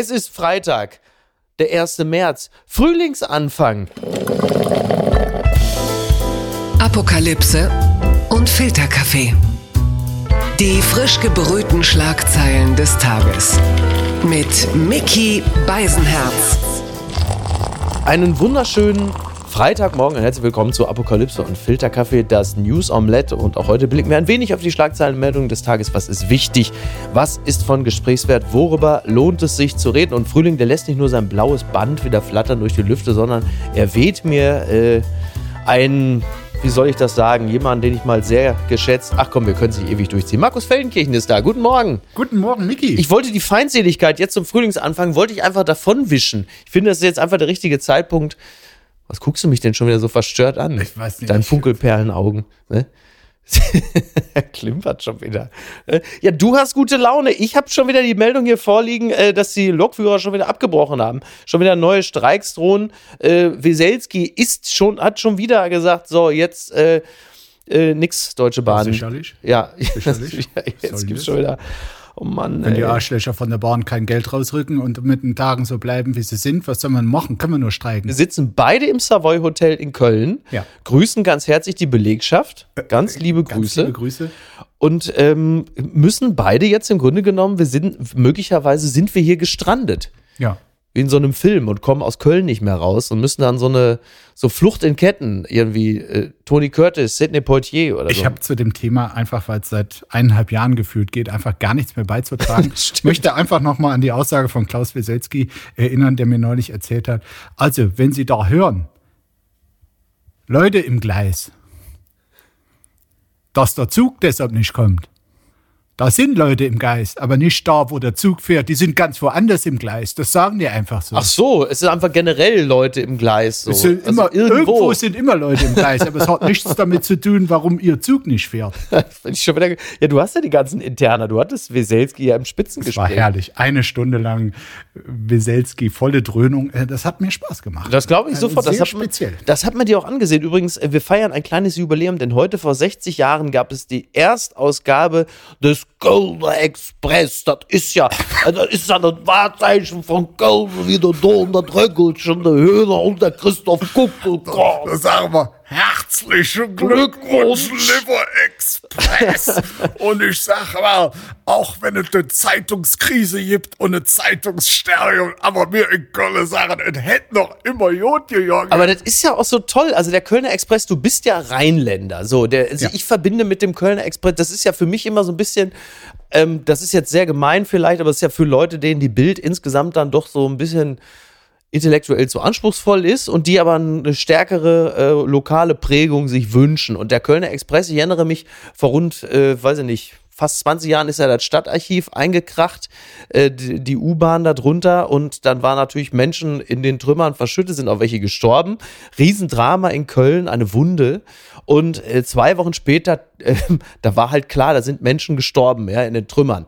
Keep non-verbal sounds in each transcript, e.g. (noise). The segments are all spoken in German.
Es ist Freitag, der 1. März, Frühlingsanfang. Apokalypse und Filterkaffee. Die frisch gebrühten Schlagzeilen des Tages. Mit Mickey Beisenherz. Einen wunderschönen Freitagmorgen und herzlich willkommen zu Apokalypse und Filterkaffee, das News Omelette. Und auch heute blicken wir ein wenig auf die Schlagzeilenmeldungen des Tages. Was ist wichtig? Was ist von Gesprächswert? Worüber lohnt es sich zu reden? Und Frühling, der lässt nicht nur sein blaues Band wieder flattern durch die Lüfte, sondern er weht mir äh, ein wie soll ich das sagen, jemanden, den ich mal sehr geschätzt. Ach komm, wir können sich ewig durchziehen. Markus Feldenkirchen ist da. Guten Morgen. Guten Morgen, Miki. Ich wollte die Feindseligkeit jetzt zum Frühlingsanfang, wollte ich einfach davonwischen. Ich finde, das ist jetzt einfach der richtige Zeitpunkt. Was guckst du mich denn schon wieder so verstört an? Ich weiß nicht. Dein Funkelperlenaugen. Ne? (laughs) er klimpert schon wieder. Äh, Ja, du hast gute Laune. Ich habe schon wieder die Meldung hier vorliegen, äh, dass die Lokführer schon wieder abgebrochen haben. Schon wieder neue Streiks drohen. Äh, Weselski ist schon, hat schon wieder gesagt, so, jetzt äh, äh, nix, Deutsche Bahn. Sicherlich. Ja, Sicherlich. ja (laughs) jetzt denn gibt's schon wieder. Oh Mann. Wenn die ey. Arschlöcher von der Bahn kein Geld rausrücken und mit den Tagen so bleiben, wie sie sind, was soll man machen? Können wir nur streiken. Wir sitzen beide im Savoy Hotel in Köln. Ja. Grüßen ganz herzlich die Belegschaft. Ganz liebe Ganz Grüße. liebe Grüße. Und ähm, müssen beide jetzt im Grunde genommen, wir sind, möglicherweise sind wir hier gestrandet. Ja. Wie in so einem Film und kommen aus Köln nicht mehr raus und müssen dann so eine, so Flucht in Ketten, irgendwie, äh, Tony Curtis, Sidney Poitier oder Ich so. habe zu dem Thema einfach, weil es seit eineinhalb Jahren gefühlt geht, einfach gar nichts mehr beizutragen. (laughs) ich möchte einfach nochmal an die Aussage von Klaus Wieselski erinnern, der mir neulich erzählt hat. Also, wenn Sie da hören, Leute im Gleis, dass der Zug deshalb nicht kommt. Da sind Leute im Geist, aber nicht da, wo der Zug fährt. Die sind ganz woanders im Gleis. Das sagen die einfach so. Ach so, es sind einfach generell Leute im Gleis. So. Es sind Also immer, irgendwo. sind immer Leute im Gleis, aber es hat nichts damit zu tun, warum ihr Zug nicht fährt. (laughs) Ich schon wieder, ja, du hast ja die ganzen Interner. Du hattest Weselski ja im Das war Spitzengespräch. herrlich. Eine Stunde lang Weselski, volle Dröhnung. Äh, Das hat mir Spaß gemacht. Das glaube ich Also sofort. Sehr das, hat man, speziell. das hat man dir auch angesehen. Übrigens, äh, wir feiern ein kleines Jubiläum, denn heute vor 60 Jahren gab es die Erstausgabe des Kölner Express. Das ist ja, äh, das ist ja das Wahrzeichen von Köln, wie der Don, der Dröckelchen, der Höhner und der Christoph Kuckelkorn. sagen wir herzlichen Glückwunsch, Liver Express. (laughs) und ich sage mal, auch wenn es eine Zeitungskrise gibt und eine Zeitungsstereo, aber wir in Köln sagen, es hätte noch immer gut gegangen. Aber das ist ja auch so toll. Also der Kölner Express, du bist ja Rheinländer. So, der, also Ja. ich verbinde mit dem Kölner Express, das ist ja für mich immer so ein bisschen, ähm, das ist jetzt sehr gemein vielleicht, aber es ist ja für Leute, denen die Bild insgesamt dann doch so ein bisschen intellektuell zu anspruchsvoll ist und die aber eine stärkere äh, lokale Prägung sich wünschen. Und der Kölner Express, ich erinnere mich, vor rund, äh, weiß ich nicht, fast 20 Jahren ist ja das Stadtarchiv eingekracht, äh, die, die U-Bahn da drunter und dann waren natürlich Menschen in den Trümmern verschüttet, sind auch welche gestorben. Riesendrama in Köln, eine Wunde. Und äh, zwei Wochen später, äh, (laughs) da war halt klar, da sind Menschen gestorben, ja, in den Trümmern.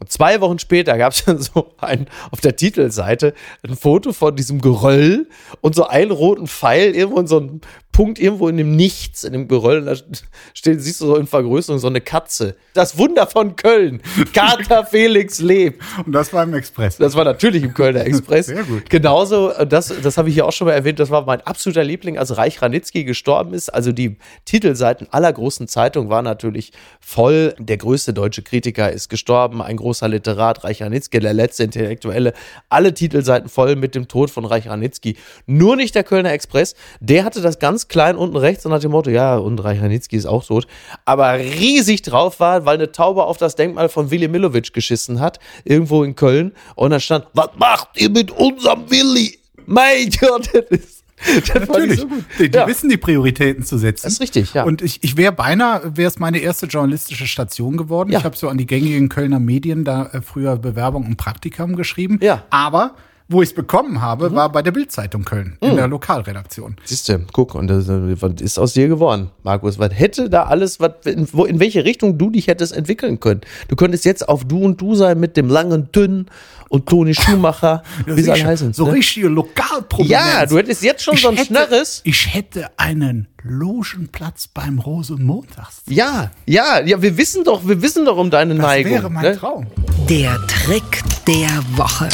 Und zwei Wochen später gab es dann so ein, auf der Titelseite ein Foto von diesem Geröll und so einen roten Pfeil irgendwo in so einem Punkt irgendwo in dem Nichts, in dem Geröll. Da steht, siehst du so in Vergrößerung so eine Katze. Das Wunder von Köln. Kater (laughs) Felix lebt. Und das war im Express. Das war natürlich im Kölner Express. Sehr gut. Genauso, äh, das, das habe ich hier auch schon mal erwähnt, das war mein absoluter Liebling, als Reich Ranitzky gestorben ist. Also die Titelseiten aller großen Zeitungen waren natürlich voll. Der größte deutsche Kritiker ist gestorben, ein großer Literat, Reich Ranitzky, der letzte Intellektuelle. Alle Titelseiten voll mit dem Tod von Reich Ranitzky. Nur nicht der Kölner Express. Der hatte das ganz klein unten rechts und nach dem Motto, ja, und Reich Ranitzky ist auch tot. Aber riesig drauf war, weil eine Taube auf das Denkmal von Willy Milovic geschissen hat, irgendwo in Köln. Und da stand, was macht ihr mit unserem Willy? Mein Gott, das ist, das Natürlich. so. Die, die Ja. wissen die Prioritäten zu setzen. Das ist richtig, ja. Und ich, ich wäre beinahe, wäre es meine erste journalistische Station geworden. Ja. Ich habe so an die gängigen Kölner Medien da äh, früher Bewerbung und Praktikum geschrieben. Ja. Aber wo ich es bekommen habe, war bei der Bildzeitung Köln in der Lokalredaktion. Siehst du, guck, und das, was ist aus dir geworden, Markus? Was hätte da alles, was, in, wo, in welche Richtung du dich hättest entwickeln können? Du könntest jetzt auf Du und Du sein mit dem langen Dünn und Toni Schumacher, (laughs) wie sie alle heißen. So ne? richtige Lokalprominenz. Ja, du hättest jetzt schon Ich so ein hätte- Schnörres. Ich hätte einen Logenplatz beim Rosenmontags. Ja, ja, ja, wir wissen doch, wir wissen doch um deine Das Neigung. wäre mein ne? Traum. Der Trick der Woche.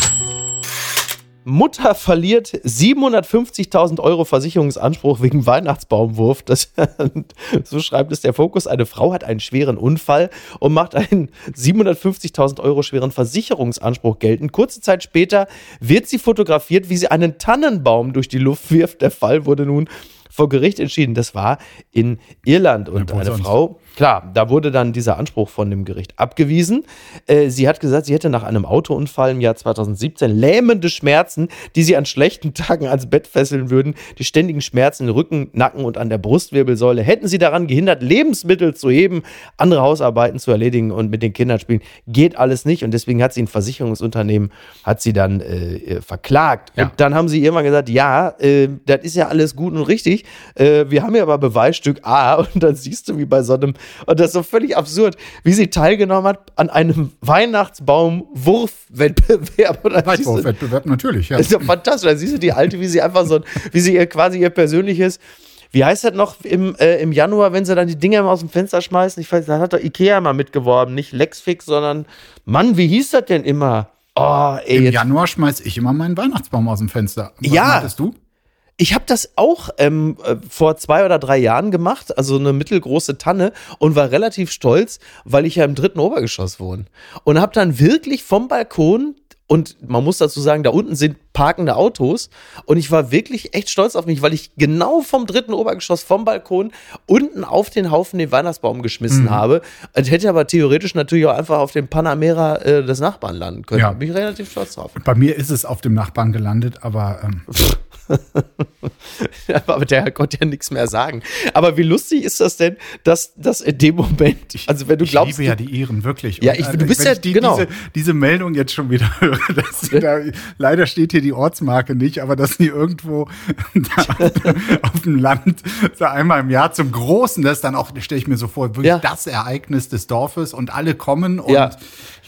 Mutter verliert 750.000 Euro Versicherungsanspruch wegen Weihnachtsbaumwurf. Das, (laughs) so schreibt es der Fokus. Eine Frau hat einen schweren Unfall und macht einen 750.000 Euro schweren Versicherungsanspruch geltend. Kurze Zeit später wird sie fotografiert, wie sie einen Tannenbaum durch die Luft wirft. Der Fall wurde nun vor Gericht entschieden. Das war in Irland und Ja, eine sonst? Frau, klar, da wurde dann dieser Anspruch von dem Gericht abgewiesen. Äh, sie hat gesagt, sie hätte nach einem Autounfall im Jahr 2017 lähmende Schmerzen, die sie an schlechten Tagen ans Bett fesseln würden. Die ständigen Schmerzen im Rücken, Nacken und an der Brustwirbelsäule hätten sie daran gehindert, Lebensmittel zu heben, andere Hausarbeiten zu erledigen und mit den Kindern spielen. Geht alles nicht und deswegen hat sie ein Versicherungsunternehmen, hat sie dann äh, äh, verklagt. Ja. Und dann haben sie irgendwann gesagt, ja, äh, das ist ja alles gut und richtig. Äh, wir haben ja aber Beweisstück A (laughs) und dann siehst du, wie bei so einem, und das ist so völlig absurd, wie sie teilgenommen hat an einem Weihnachtsbaum-Wurfwettbewerb. Und dann siehst du- Wettbewerb natürlich, ja. das ist ja fantastisch. Dann siehst du die Alte, wie sie einfach so, wie sie ihr quasi ihr persönliches, wie heißt das noch im, äh, im Januar, wenn sie dann die Dinger immer aus dem Fenster schmeißen? Ich weiß, da hat doch Ikea mal mitgeworben. Nicht Lexfix, sondern, Mann, wie hieß das denn immer? Oh, ey, Im Januar schmeiß ich immer meinen Weihnachtsbaum aus dem Fenster. Was Ja. meintest du? Ich habe das auch ähm, äh, vor zwei oder drei Jahren gemacht, also eine mittelgroße Tanne und war relativ stolz, weil ich ja im dritten Obergeschoss wohne. Und habe dann wirklich vom Balkon und man muss dazu sagen, da unten sind parkende Autos und ich war wirklich echt stolz auf mich, weil ich genau vom dritten Obergeschoss vom Balkon unten auf den Haufen den Weihnachtsbaum geschmissen habe. Und hätte aber theoretisch natürlich auch einfach auf dem Panamera äh, des Nachbarn landen können. Ja. Bin ich relativ stolz drauf. Bei mir ist es auf dem Nachbarn gelandet, aber ähm, (laughs) aber der konnte ja nichts mehr sagen. Aber wie lustig ist das denn, dass, dass in dem Moment, also wenn du ich glaubst, liebe ja die Iren, wirklich. Ja, ich- äh, du bist ja- ich die, genau. diese, diese Meldung jetzt schon wieder (laughs) höre, (laughs) dass sie da, leider steht hier die Ortsmarke nicht, aber dass sie irgendwo (laughs) da auf dem Land so einmal im Jahr zum Großen, das ist dann auch, stelle ich mir so vor, wirklich Ja. das Ereignis des Dorfes und alle kommen und Ja.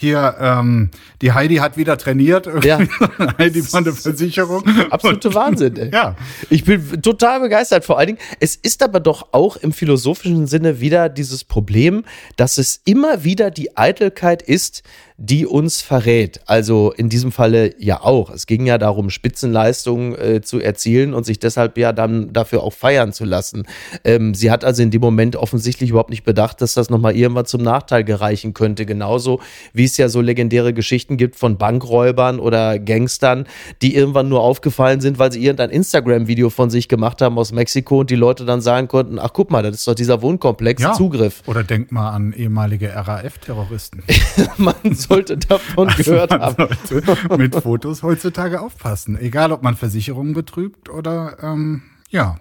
Hier, ähm, die Heidi hat wieder trainiert, Ja. (laughs) Heidi von der Versicherung. absolute Wahnsinn, ey. Ja. Ich bin total begeistert. Vor allen Dingen, es ist aber doch auch im philosophischen Sinne wieder dieses Problem, dass es immer wieder die Eitelkeit ist, die uns verrät. Also in diesem Falle ja auch. Es ging ja darum, Spitzenleistungen äh, zu erzielen und sich deshalb ja dann dafür auch feiern zu lassen. Ähm, sie hat also in dem Moment offensichtlich überhaupt nicht bedacht, dass das nochmal irgendwann zum Nachteil gereichen könnte. Genauso wie es ja so legendäre Geschichten gibt von Bankräubern oder Gangstern, die irgendwann nur aufgefallen sind, weil sie irgendein Instagram-Video von sich gemacht haben aus Mexiko und die Leute dann sagen konnten, ach guck mal, das ist doch dieser Wohnkomplex, Zugriff. Oder denk mal an ehemalige RAF-Terroristen. (laughs) Man sollte davon gehört Man haben. sollte mit Fotos heutzutage aufpassen. Egal, ob man Versicherungen betrügt oder, ähm, ja,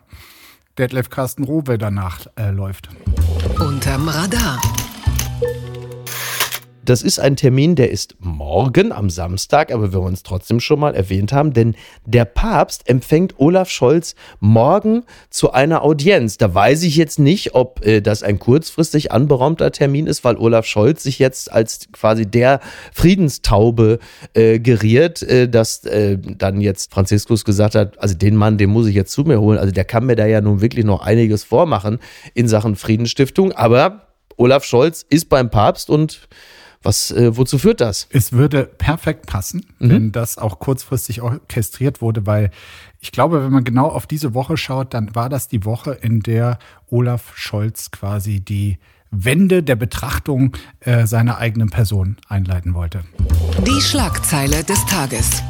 Detlef Carsten Rowe danach äh, läuft. Unterm Radar. Das ist ein Termin, der ist morgen am Samstag, aber wir wollen es trotzdem schon mal erwähnt haben, denn der Papst empfängt Olaf Scholz morgen zu einer Audienz. Da weiß ich jetzt nicht, ob äh, das ein kurzfristig anberaumter Termin ist, weil Olaf Scholz sich jetzt als quasi der Friedenstaube äh, geriert, äh, dass äh, dann jetzt Franziskus gesagt hat, also den Mann, den muss ich jetzt zu mir holen. Also der kann mir da ja nun wirklich noch einiges vormachen in Sachen Friedensstiftung, aber Olaf Scholz ist beim Papst und was, äh, wozu führt das? Es würde perfekt passen, wenn das auch kurzfristig orchestriert wurde, weil ich glaube, wenn man genau auf diese Woche schaut, dann war das die Woche, in der Olaf Scholz quasi die Wende der Betrachtung äh, seiner eigenen Person einleiten wollte. Die Schlagzeile des Tages.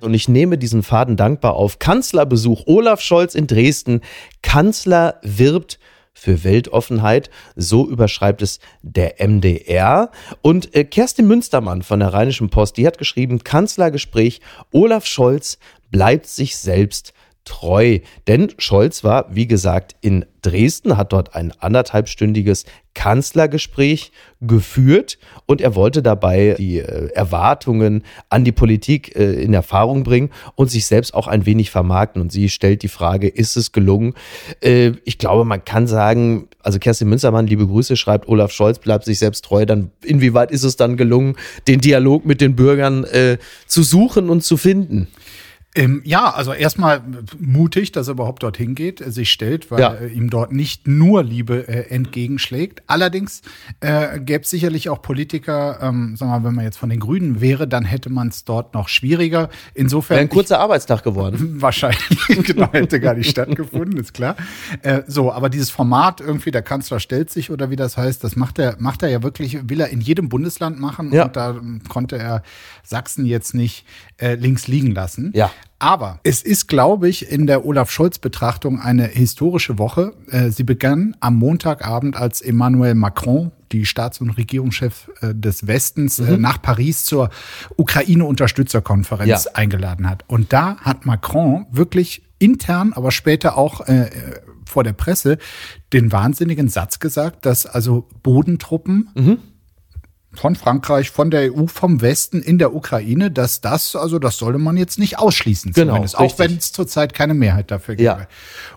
Und ich nehme diesen Faden dankbar auf. Kanzlerbesuch Olaf Scholz in Dresden. Kanzler wirbt für Weltoffenheit. So überschreibt es der MDR. Und äh, Kerstin Münstermann von der Rheinischen Post, die hat geschrieben, Kanzlergespräch, Olaf Scholz bleibt sich selbst treu. Denn Scholz war, wie gesagt, in Dresden, hat dort ein anderthalbstündiges Kanzlergespräch geführt und er wollte dabei die äh, Erwartungen an die Politik äh, in Erfahrung bringen und sich selbst auch ein wenig vermarkten. Und sie stellt die Frage, ist es gelungen? Äh, ich glaube, man kann sagen, also Kerstin Münstermann, liebe Grüße, schreibt, Olaf Scholz bleibt sich selbst treu. Dann inwieweit ist es dann gelungen, den Dialog mit den Bürgern zu suchen und zu finden? Ähm, ja, also erstmal mutig, dass er überhaupt dorthin geht, äh, sich stellt, weil Ja. ihm dort nicht nur Liebe äh, entgegenschlägt. Allerdings äh, gäbe es sicherlich auch Politiker, ähm, sagen wir mal, wenn man jetzt von den Grünen wäre, dann hätte man es dort noch schwieriger. Insofern Wäre ein kurzer Arbeitstag geworden. (laughs) Wahrscheinlich, genau, hätte gar nicht stattgefunden, ist klar. Äh, so, aber dieses Format irgendwie, der Kanzler stellt sich oder wie das heißt, das macht er, macht er ja wirklich, will er in jedem Bundesland machen Ja. und da konnte er Sachsen jetzt nicht äh, links liegen lassen. Ja. Aber es ist, glaube ich, in der Olaf Scholz-Betrachtung eine historische Woche. Äh, sie begann am Montagabend, als Emmanuel Macron, die Staats- und Regierungschef äh, des Westens, äh, nach Paris zur Ukraine-Unterstützerkonferenz Ja. eingeladen hat. Und da hat Macron wirklich intern, aber später auch äh, vor der Presse den wahnsinnigen Satz gesagt, dass also Bodentruppen von Frankreich, von der EU, vom Westen in der Ukraine, dass das, also das sollte man jetzt nicht ausschließen, Genau, zumindest, auch wenn es zurzeit keine Mehrheit dafür Ja.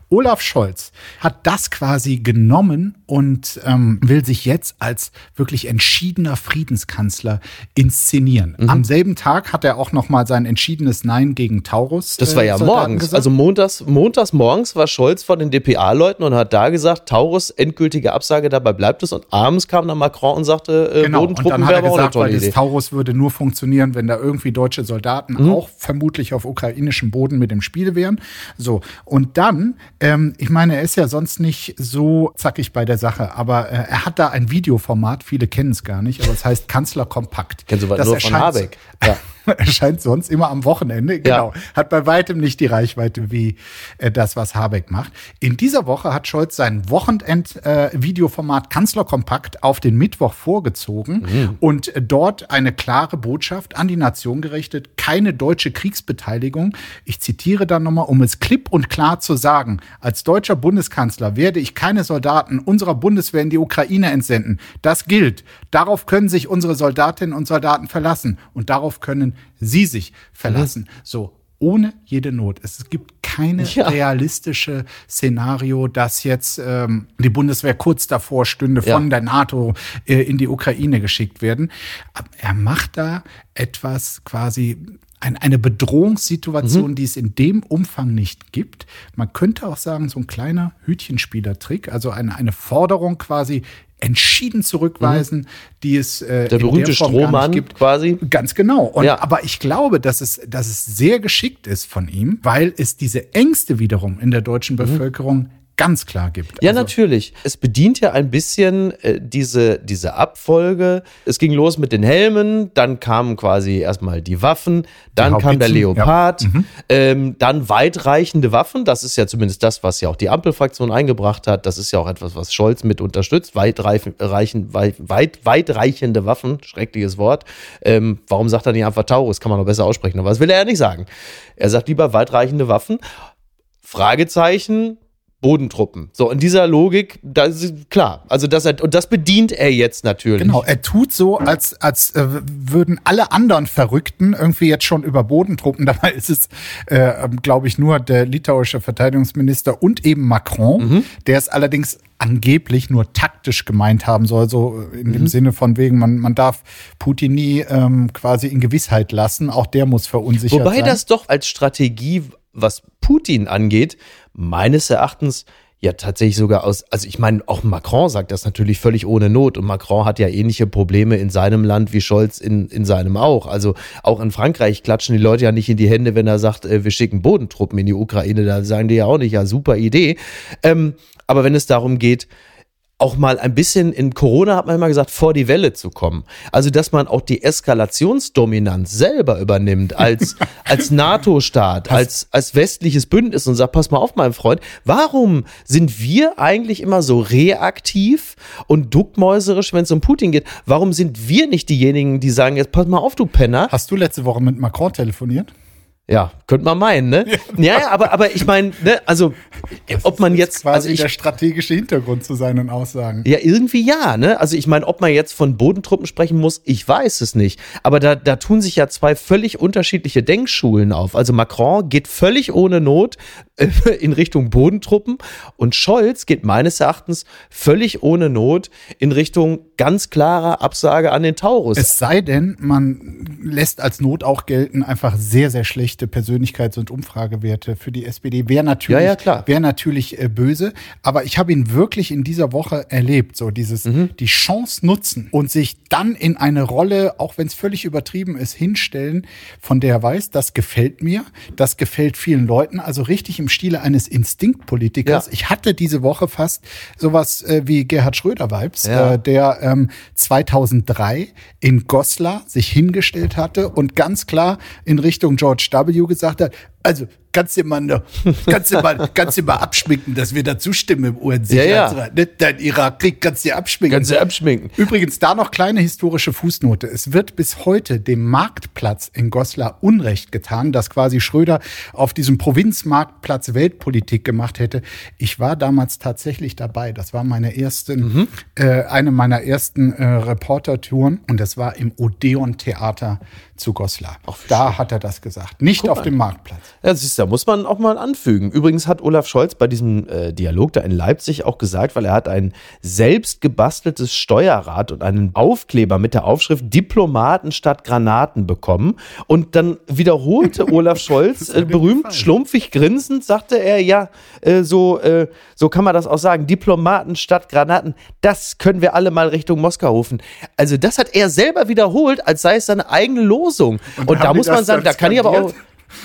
Olaf Scholz hat das quasi genommen und ähm, will sich jetzt als wirklich entschiedener Friedenskanzler inszenieren. Mhm. Am selben Tag hat er auch noch mal sein entschiedenes Nein gegen Taurus. Das war äh, ja Soldaten morgens. gesagt. Also montags, montags morgens war Scholz von den DPA-Leuten und hat da gesagt, Taurus, endgültige Absage, dabei bleibt es. Und abends kam dann Macron und sagte, äh, Genau, und Bodentruppen dann hat er gesagt, weil das. Taurus würde nur funktionieren, wenn da irgendwie deutsche Soldaten Mhm. auch vermutlich auf ukrainischem Boden mit im Spiel wären. So, und dann, ähm, ich meine, er ist ja sonst nicht so zackig bei der Sache, aber äh, er hat da ein Videoformat, viele kennen es gar nicht, aber es heißt Kanzler Kompakt. Kennst du was Das nur von Habeck? Ja. (laughs) erscheint sonst immer am Wochenende. Genau. Hat bei weitem nicht die Reichweite wie äh, das, was Habeck macht. In dieser Woche hat Scholz sein Wochenend-Videoformat Kanzlerkompakt auf den Mittwoch vorgezogen Mhm. und äh, dort eine klare Botschaft an die Nation gerichtet. Keine deutsche Kriegsbeteiligung. Ich zitiere dann nochmal, um es klipp und klar zu sagen. Als deutscher Bundeskanzler werde ich keine Soldaten unserer Bundeswehr in die Ukraine entsenden. Das gilt. Darauf können sich unsere Soldatinnen und Soldaten verlassen. Und darauf können sie sich verlassen. So. Ohne jede Not. Es gibt keine Ja. realistische Szenario, dass jetzt ähm, die Bundeswehr kurz davor stünde, Ja. von der NATO äh, in die Ukraine geschickt werden. Aber er macht da etwas quasi ein, eine Mhm. Bedrohungssituation, die es in dem Umfang nicht gibt. Man könnte auch sagen, so ein kleiner Hütchenspielertrick, also eine, eine Forderung quasi entschieden zurückweisen, die es äh, Mhm. Der berühmte nicht Strohmann gibt. quasi. Ganz genau. Und, Ja. Aber ich glaube, dass es, dass es sehr geschickt ist von ihm, weil es diese Ängste wiederum in der deutschen Bevölkerung ganz klar gibt. Mhm. Ja, Also, natürlich. Es bedient ja ein bisschen äh, diese, diese Abfolge. Es ging los mit den Helmen, dann kamen quasi erstmal die Waffen, dann kam der Leopard, ähm, dann weitreichende Waffen. Das ist ja zumindest das, was ja auch die Ampelfraktion eingebracht hat. Das ist ja auch etwas, was Scholz mit unterstützt. Weitreichen, reichen, weit, weit, weitreichende Waffen, schreckliches Wort. Ähm, warum sagt er nicht einfach Taurus? Kann man noch besser aussprechen. Aber das will er ja nicht sagen. Er sagt lieber weitreichende Waffen. Fragezeichen, Bodentruppen. So, in dieser Logik, da ist klar. Also das, und das bedient er jetzt natürlich. Genau, er tut so, als, als äh, würden alle anderen Verrückten irgendwie jetzt schon über Bodentruppen. (laughs) Dabei ist es, äh, glaube ich, nur der litauische Verteidigungsminister und eben Macron, der es allerdings angeblich nur taktisch gemeint haben soll, so in dem Sinne von wegen, man, man darf Putin nie ähm, quasi in Gewissheit lassen, auch der muss verunsichert Wobei sein. das doch als Strategie, was Putin angeht, meines Erachtens ja tatsächlich sogar aus, also ich meine, auch Macron sagt das natürlich völlig ohne Not und Macron hat ja ähnliche Probleme in seinem Land wie Scholz in, in seinem auch. Also auch in Frankreich klatschen die Leute ja nicht in die Hände, wenn er sagt, äh, wir schicken Bodentruppen in die Ukraine, da sagen die ja auch nicht, ja super Idee. Ähm, aber wenn es darum geht, auch mal ein bisschen in Corona hat man immer gesagt, vor die Welle zu kommen. Also, dass man auch die Eskalationsdominanz selber übernimmt als, (laughs) als NATO-Staat, als, als westliches Bündnis und sagt, pass mal auf, mein Freund, warum sind wir eigentlich immer so reaktiv und duckmäuserisch, wenn es um Putin geht? Warum sind wir nicht diejenigen, die sagen, jetzt pass mal auf, du Penner? Hast du letzte Woche mit Macron telefoniert? Ja, könnte man meinen, ne? Ja, ja, aber, aber ich meine, ne, also, ob man jetzt, quasi also ich, der strategische Hintergrund zu seinen Aussagen. Ja, irgendwie ja, ne? Also ich meine, ob man jetzt von Bodentruppen sprechen muss, ich weiß es nicht. Aber da, da tun sich ja zwei völlig unterschiedliche Denkschulen auf. Also Macron geht völlig ohne Not (laughs) in Richtung Bodentruppen und Scholz geht meines Erachtens völlig ohne Not in Richtung ganz klarer Absage an den Taurus. Es sei denn, man lässt als Not auch gelten einfach sehr, sehr schlechte Persönlichkeits- und Umfragewerte für die SPD. Wäre natürlich, Ja, ja. Wäre natürlich äh, böse, aber ich habe ihn wirklich in dieser Woche erlebt, so dieses Mhm. die Chance nutzen und sich dann in eine Rolle, auch wenn es völlig übertrieben ist, hinstellen, von der er weiß, das gefällt mir, das gefällt vielen Leuten, also richtig im Stile eines Instinktpolitikers. Ja. Ich hatte diese Woche fast sowas äh, wie Gerhard Schröder-Vibes, Ja. äh, der ähm, 2003 in Goslar sich hingestellt hatte und ganz klar in Richtung George W. gesagt hat, also kannst du mal, ne- kannst du mal, kannst du mal abschminken, dass wir da zustimmen im UN-Sicherheitsrat. Ne? Dein Irakkrieg kannst du abschminken. Kannst du abschminken. Übrigens da noch kleine historische Fußnote. Es wird bis heute dem Marktplatz in Goslar Unrecht getan, dass quasi Schröder auf diesem Provinzmarktplatz Weltpolitik gemacht hätte. Ich war damals tatsächlich dabei. Das war meine ersten, äh, eine meiner ersten äh, Reportertouren und das war im Odeon Theater zu Goslar. da hat er das gesagt. Nicht auf dem Marktplatz. Ja, siehst du, da muss man auch mal anfügen. Übrigens hat Olaf Scholz bei diesem äh, Dialog da in Leipzig auch gesagt, weil er hat ein selbst gebasteltes Steuerrad und einen Aufkleber mit der Aufschrift Diplomaten statt Granaten bekommen. Und dann wiederholte (laughs) Olaf Scholz äh, berühmt schlumpfig grinsend, sagte er, ja, äh, so, äh, so kann man das auch sagen, Diplomaten statt Granaten, das können wir alle mal Richtung Moskau rufen. Also das hat er selber wiederholt, als sei es seine eigene Losung. Und, da haben die muss man sagen, da kann ich aber auch...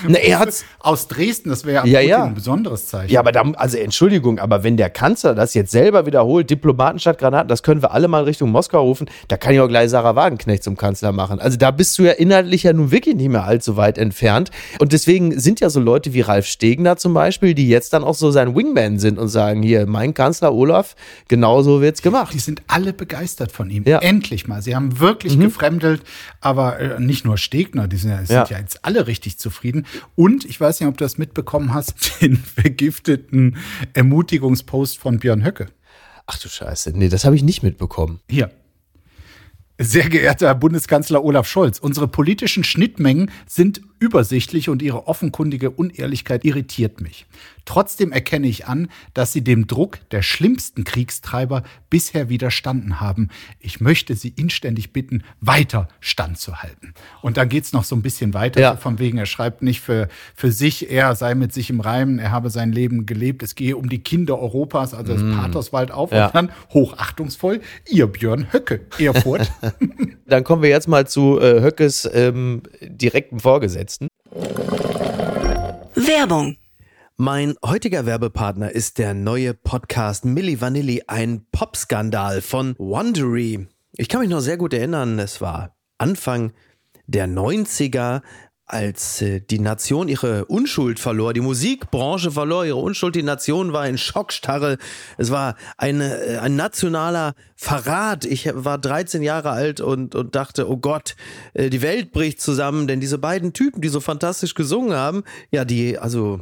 Na, er hat's, Aus Dresden, das wäre Ja, ja, ein besonderes Zeichen. ja, aber da, also Entschuldigung, aber wenn der Kanzler das jetzt selber wiederholt, Diplomaten statt Granaten, das können wir alle mal Richtung Moskau rufen, da kann ich auch gleich Sarah Wagenknecht zum Kanzler machen. Also da bist du ja inhaltlich ja nun wirklich nicht mehr allzu weit entfernt. Und deswegen sind ja so Leute wie Ralf Stegner zum Beispiel, die jetzt dann auch so sein Wingman sind und sagen, hier, mein Kanzler Olaf, genau so wird's gemacht. Die sind alle begeistert von ihm. Ja. Mhm. Endlich mal. Sie haben wirklich gefremdelt, aber äh, nicht nur Stegner, die sind, ja, sind ja. jetzt alle richtig zufrieden. Und ich weiß nicht, ob du das mitbekommen hast, (laughs) den vergifteten Ermutigungspost von Björn Höcke. Ach du Scheiße, nee, das habe ich nicht mitbekommen. Hier. Sehr geehrter Herr Bundeskanzler Olaf Scholz, unsere politischen Schnittmengen sind übersichtlich und Ihre offenkundige Unehrlichkeit irritiert mich. Trotzdem erkenne ich an, dass Sie dem Druck der schlimmsten Kriegstreiber bisher widerstanden haben. Ich möchte Sie inständig bitten, weiter standzuhalten. Und dann geht's noch so ein bisschen weiter, Ja. so von wegen, er schreibt nicht für, für sich, er sei mit sich im Reimen, er habe sein Leben gelebt, es gehe um die Kinder Europas, also das Pathos wald auf Ja. und dann hochachtungsvoll, ihr Björn Höcke, Erfurt. (laughs) (laughs) Dann kommen wir jetzt mal zu äh, Höckes ähm, direkten Vorgesetzten. Werbung. Mein heutiger Werbepartner ist der neue Podcast Milli Vanilli, ein Popskandal von Wondery. Ich kann mich noch sehr gut erinnern, es war Anfang der 90er, als äh, die Nation ihre Unschuld verlor, die Musikbranche verlor ihre Unschuld, die Nation war in Schockstarre. Es war eine, äh, ein nationaler Verrat. Ich war 13 Jahre alt und, und dachte, oh Gott, äh, die Welt bricht zusammen, denn diese beiden Typen, die so fantastisch gesungen haben, ja, die, also,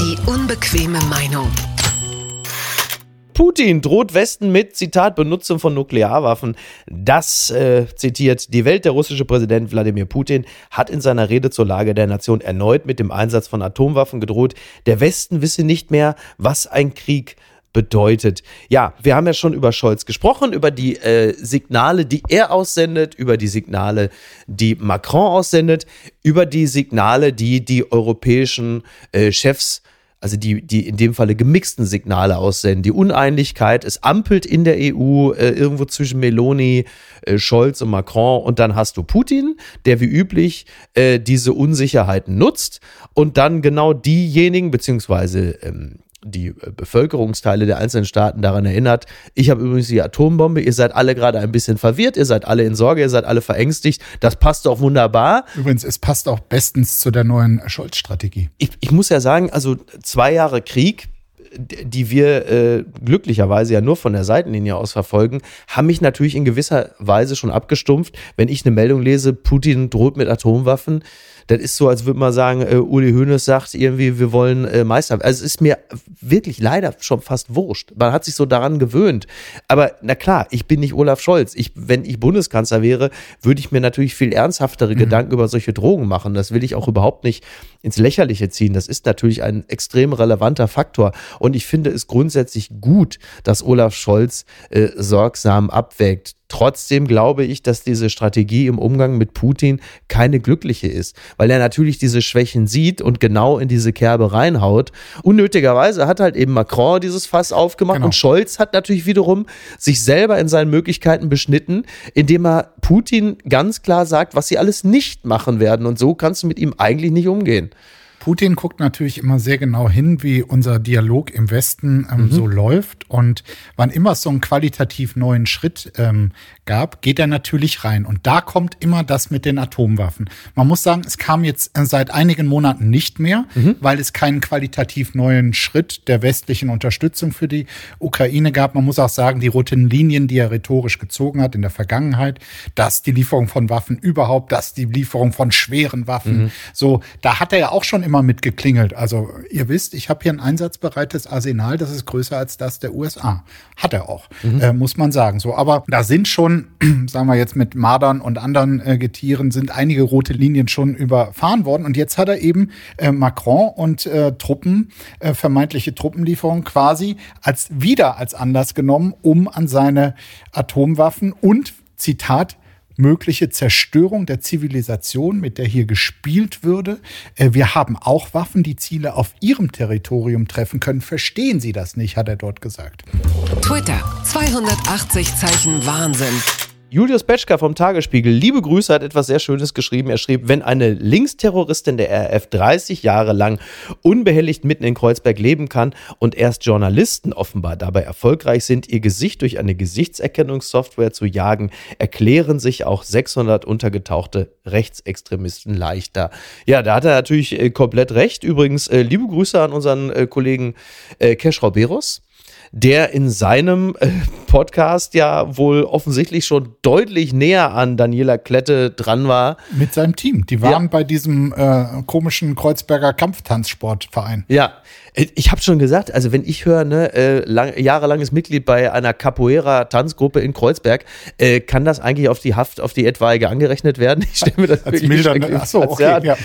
Die unbequeme Meinung. Putin droht Westen mit, Zitat, Benutzung von Nuklearwaffen. Das äh, zitiert die Welt. Der russische Präsident Wladimir Putin hat in seiner Rede zur Lage der Nation erneut mit dem Einsatz von Atomwaffen gedroht. Der Westen wisse nicht mehr, was ein Krieg bedeutet. Ja, wir haben ja schon über Scholz gesprochen, über die äh, Signale, die er aussendet, über die Signale, die Macron aussendet, über die Signale, die die europäischen äh, Chefs also die, die in dem Falle gemixten Signale aussenden. Die Uneinigkeit, es ampelt in der EU äh, irgendwo zwischen Meloni, äh, Scholz und Macron und dann hast du Putin, der wie üblich äh, diese Unsicherheiten nutzt und dann genau diejenigen, beziehungsweise ähm, die äh, Bevölkerungsteile der einzelnen Staaten daran erinnert, ich habe übrigens die Atombombe, ihr seid alle gerade ein bisschen verwirrt, ihr seid alle in Sorge, ihr seid alle verängstigt, das passt doch wunderbar. Übrigens, es passt auch bestens zu der neuen Scholz-Strategie. Ich, ich muss ja sagen, also zwei Jahre Krieg, die wir äh, glücklicherweise ja nur von der Seitenlinie aus verfolgen, haben mich natürlich in gewisser Weise schon abgestumpft. Wenn ich eine Meldung lese, Putin droht mit Atomwaffen, das ist so, als würde man sagen, äh, Uli Hoeneß sagt irgendwie, wir wollen äh, Meister. Also es ist mir wirklich leider schon fast wurscht. Man hat sich so daran gewöhnt. Aber na klar, ich bin nicht Olaf Scholz. Ich, wenn ich Bundeskanzler wäre, würde ich mir natürlich viel ernsthaftere mhm. Gedanken über solche Drogen machen. Das will ich auch überhaupt nicht ins Lächerliche ziehen. Das ist natürlich ein extrem relevanter Faktor. Und ich finde es grundsätzlich gut, dass Olaf Scholz äh, sorgsam abwägt. Trotzdem glaube ich, dass diese Strategie im Umgang mit Putin keine glückliche ist, weil er natürlich diese Schwächen sieht und genau in diese Kerbe reinhaut. Unnötigerweise hat halt eben Macron dieses Fass aufgemacht genau. und Scholz hat natürlich wiederum sich selber in seinen Möglichkeiten beschnitten, indem er Putin ganz klar sagt, was sie alles nicht machen werden. Und so kannst du mit ihm eigentlich nicht umgehen. Putin guckt natürlich immer sehr genau hin, wie unser Dialog im Westen ähm, mhm. so läuft. Und wann immer es so einen qualitativ neuen Schritt ähm, gab, geht er natürlich rein. Und da kommt immer das mit den Atomwaffen. Man muss sagen, es kam jetzt äh, seit einigen Monaten nicht mehr, mhm. weil es keinen qualitativ neuen Schritt der westlichen Unterstützung für die Ukraine gab. Man muss auch sagen, die roten Linien, die er rhetorisch gezogen hat in der Vergangenheit, dass die Lieferung von Waffen überhaupt, dass die Lieferung von schweren Waffen, mhm. so, da hat er ja auch schon immer mit geklingelt. Also ihr wisst, ich habe hier ein einsatzbereites Arsenal, das ist größer als das der USA. Hat er auch, mhm. äh, muss man sagen. So, aber da sind schon, (clears throat) sagen wir jetzt mit Mardern und anderen äh, Getieren, sind einige rote Linien schon überfahren worden. Und jetzt hat er eben äh, Macron und äh, Truppen, äh, vermeintliche Truppenlieferungen quasi als wieder als Anlass genommen, um an seine Atomwaffen und Zitat mögliche Zerstörung der Zivilisation, mit der hier gespielt würde. Äh, wir haben auch Waffen, die Ziele auf ihrem Territorium treffen können. Verstehen Sie das nicht, hat er dort gesagt. Twitter, 280 Zeichen Wahnsinn. Julius Betschka vom Tagesspiegel, liebe Grüße, hat etwas sehr Schönes geschrieben. Er schrieb, wenn eine Linksterroristin der RF 30 Jahre lang unbehelligt mitten in Kreuzberg leben kann und erst Journalisten offenbar dabei erfolgreich sind, ihr Gesicht durch eine Gesichtserkennungssoftware zu jagen, erklären sich auch 600 untergetauchte Rechtsextremisten leichter. Ja, da hat er natürlich äh, komplett recht. Übrigens, äh, liebe Grüße an unseren äh, Kollegen Kesh Roberos der in seinem äh, Podcast ja wohl offensichtlich schon deutlich näher an Daniela Klette dran war. Mit seinem Team. Die waren ja. bei diesem äh, komischen Kreuzberger Kampftanzsportverein. Ja, ich habe schon gesagt, also wenn ich höre, ne, äh, lang, jahrelanges Mitglied bei einer Capoeira-Tanzgruppe in Kreuzberg, äh, kann das eigentlich auf die Haft, auf die etwaige angerechnet werden? Ich stelle mir das als wirklich milder, ne? Achso, okay, ja. ja.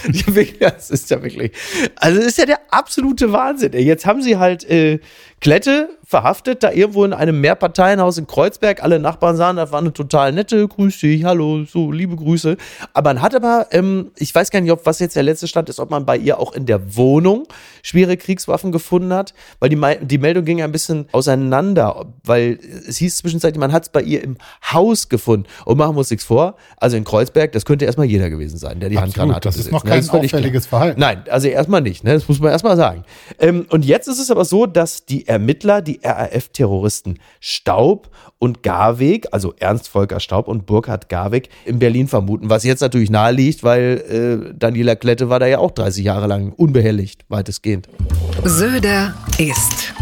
Das ist ja wirklich, also das ist ja der absolute Wahnsinn. Jetzt haben sie halt äh, Klette verhaftet, da irgendwo in einem Mehrparteienhaus in Kreuzberg. Alle Nachbarn sahen, das war eine total nette, grüß dich, hallo, so liebe Grüße. Aber man hat aber, ähm, ich weiß gar nicht, ob was jetzt der letzte Stand ist, ob man bei ihr auch in der Wohnung schwere Kriegswaffen gefunden hat, weil die, die Meldung ging ein bisschen auseinander, weil es hieß zwischenzeitlich, man hat es bei ihr im Haus gefunden. Und machen wir uns nichts vor, also in Kreuzberg, das könnte erstmal jeder gewesen sein, der die Absolut, Handgranate Das ist noch kein ne? auffälliges. Verhalten. Nein, also erstmal nicht, ne? das muss man erstmal sagen. Ähm, und jetzt ist es aber so, dass die Ermittler, die RAF-Terroristen Staub und Garweg, also Ernst Volker Staub und Burkhard Garweg in Berlin vermuten, was jetzt natürlich nahe liegt, weil äh, Daniela Klette war da ja auch 30 Jahre lang unbehelligt, weitestgehend. Söder ist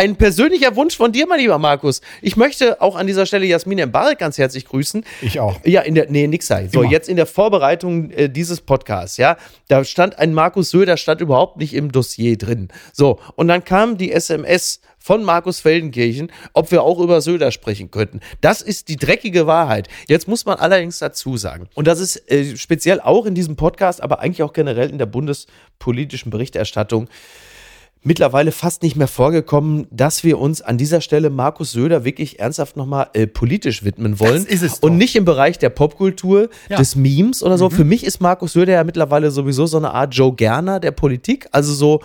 ein persönlicher Wunsch von dir, mein lieber Markus. Ich möchte auch an dieser Stelle Jasmin Embarek ganz herzlich grüßen. Ich auch. Ja, in der, nee, nix sei. So, Immer. jetzt in der Vorbereitung äh, dieses Podcasts, ja, da stand ein Markus Söder, stand überhaupt nicht im Dossier drin. So, und dann kam die SMS von Markus Feldenkirchen, ob wir auch über Söder sprechen könnten. Das ist die dreckige Wahrheit. Jetzt muss man allerdings dazu sagen, und das ist äh, speziell auch in diesem Podcast, aber eigentlich auch generell in der bundespolitischen Berichterstattung, mittlerweile fast nicht mehr vorgekommen, dass wir uns an dieser Stelle Markus Söder wirklich ernsthaft nochmal äh, politisch widmen wollen. Das ist es doch. Und nicht im Bereich der Popkultur, Ja. des Memes oder so. Für mich ist Markus Söder ja mittlerweile sowieso so eine Art Joe Gerner der Politik. Also so,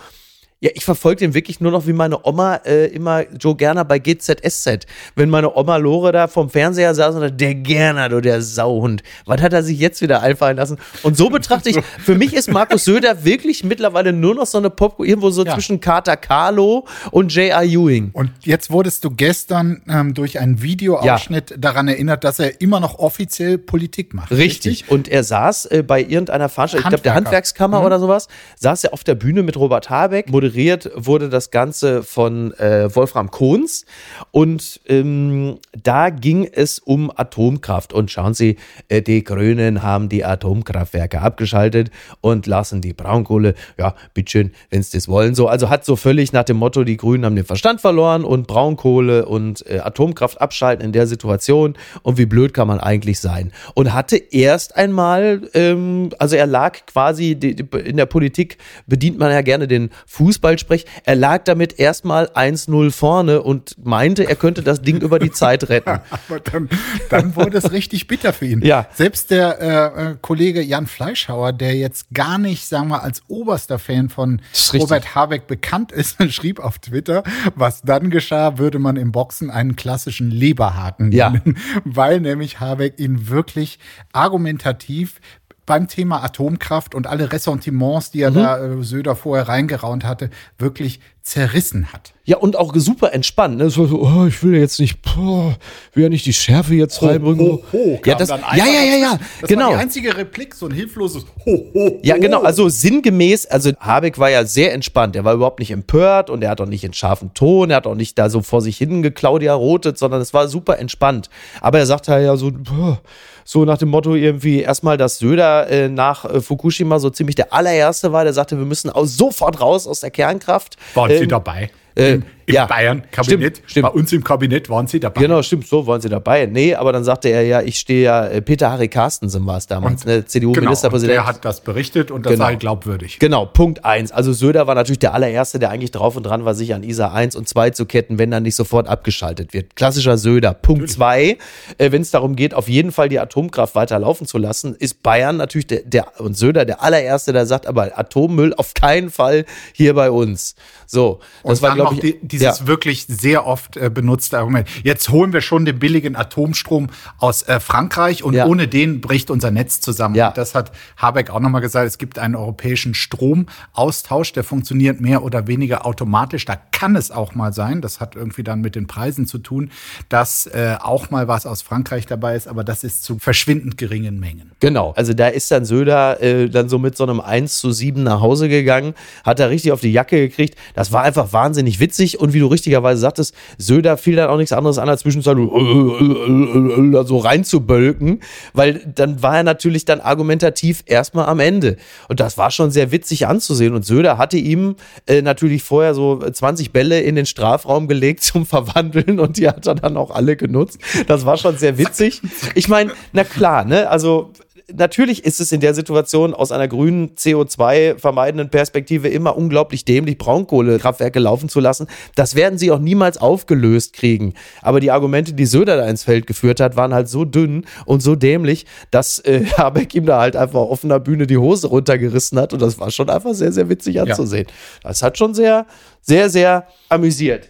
ja, ich verfolge den wirklich nur noch wie meine Oma äh, immer Joe Gerner bei GZSZ. Wenn meine Oma Lore da vom Fernseher saß und dachte, der Gerner, du der Sauhund. Was hat er sich jetzt wieder einfallen lassen? Und so betrachte ich, für mich ist Markus Söder wirklich mittlerweile nur noch so eine Pop, irgendwo so Ja. zwischen Carter Carlo und J.R. Ewing. Und jetzt wurdest du gestern ähm, durch einen Videoausschnitt daran erinnert, dass er immer noch offiziell Politik macht. Richtig. Und er saß äh, bei irgendeiner Veranstaltung, ich glaube der. Handwerkskammer oder sowas, saß er auf der Bühne mit Robert Habeck. Moderiert wurde das Ganze von äh, Wolfram Kohns. Und ähm, da ging es um Atomkraft. Und schauen Sie, äh, die Grünen haben die Atomkraftwerke abgeschaltet und lassen die Braunkohle, ja, bitteschön, wenn Sie das wollen. So, also hat so völlig nach dem Motto, die Grünen haben den Verstand verloren und Braunkohle und äh, Atomkraft abschalten in der Situation. Und wie blöd kann man eigentlich sein? Und hatte erst einmal, ähm, also er lag quasi, die, die, in der Politik bedient man ja gerne den Fußballsprech, er lag damit erstmal 1-0 vorne und meinte, er könnte das Ding über die Zeit retten. (laughs) Aber dann, dann wurde es richtig bitter für ihn. Ja. Selbst der äh, äh, Kollege Jan Fleischhauer, der jetzt gar nicht, sagen wir, als oberster Fan von. Robert Habeck bekannt ist, (laughs) schrieb auf Twitter, was dann geschah, würde man im Boxen einen klassischen Leberhaken Ja. nennen, (laughs) weil nämlich Habeck ihn wirklich argumentativ beim Thema Atomkraft und alle Ressentiments, die er Mhm. da äh, Söder vorher reingeraunt hatte, wirklich zerrissen hat. Ja, und auch super entspannt. Ne? So, so, oh, ich will jetzt nicht, boah, will ja nicht die Schärfe jetzt reinbringen. ja, kam das, dann ja, einfach ja, ja, ja, dazwischen. Das genau. war die einzige Replik, so ein hilfloses Ho, ho, Ja, ho. genau. Also sinngemäß, also Habeck war ja sehr entspannt. Er war überhaupt nicht empört und er hat auch nicht in scharfen Ton, er hat auch nicht da so vor sich hin Claudia rotet, sondern es war super entspannt. Aber er sagte ja so, boah, so nach dem Motto irgendwie erstmal, dass Söder äh, nach äh, Fukushima so ziemlich der allererste war, der sagte, wir müssen auch sofort raus aus der Kernkraft. Waren Sie Ähm, dabei? äh, Im, ja. Bayern-Kabinett? Stimmt, stimmt. Bei uns im Kabinett waren Sie dabei. Genau, stimmt, so waren sie dabei. Nee, aber dann sagte er ja, ich stehe ja, äh, Peter Harry Carstensen war es damals, ne, Genau, CDU-Ministerpräsident. der hat das berichtet und das Genau. sei glaubwürdig. Genau, Punkt eins. Also Söder war natürlich der allererste, der eigentlich drauf und dran war, sich an ISA 1 und 2 zu ketten, wenn dann nicht sofort abgeschaltet wird. Klassischer Söder. Punkt zwei, äh, wenn es darum geht, auf jeden Fall die Atomkraft weiter laufen zu lassen, ist Bayern natürlich der, der und Söder der allererste, der sagt, aber Atommüll auf keinen Fall hier bei uns. So, das Und war glaube ich die, dieses ja. wirklich sehr oft äh, benutzte Argument. Jetzt holen wir schon den billigen Atomstrom aus äh, Frankreich und Ja. ohne den bricht unser Netz zusammen. Ja. Und das hat Habeck auch nochmal gesagt. Es gibt einen europäischen Stromaustausch, der funktioniert mehr oder weniger automatisch. Da kann es auch mal sein, das hat irgendwie dann mit den Preisen zu tun, dass äh, auch mal was aus Frankreich dabei ist, aber das ist zu verschwindend geringen Mengen. Genau, also da ist dann Söder äh, dann so mit so einem 1 zu 7 nach Hause gegangen, hat er richtig auf die Jacke gekriegt. Das war einfach wahnsinnig witzig und wie du richtigerweise sagtest, Söder fiel dann auch nichts anderes an, als zwischenzeitlich äh, äh, äh, so reinzubölken, weil dann war er natürlich dann argumentativ erstmal am Ende. Und das war schon sehr witzig anzusehen. Und Söder hatte ihm äh, natürlich vorher so 20 Bälle in den Strafraum gelegt zum Verwandeln und die hat er dann auch alle genutzt. Das war schon sehr witzig. Ich meine, na klar, ne, also natürlich ist es in der Situation aus einer grünen CO2 vermeidenden Perspektive immer unglaublich dämlich, Braunkohlekraftwerke laufen zu lassen. Das werden sie auch niemals aufgelöst kriegen. Aber die Argumente, die Söder da ins Feld geführt hat, waren halt so dünn und so dämlich, dass äh, (laughs) Habeck ihm da halt einfach auf offener Bühne die Hose runtergerissen hat. Und das war schon einfach sehr, sehr witzig anzusehen. Das hat schon sehr, sehr, sehr amüsiert.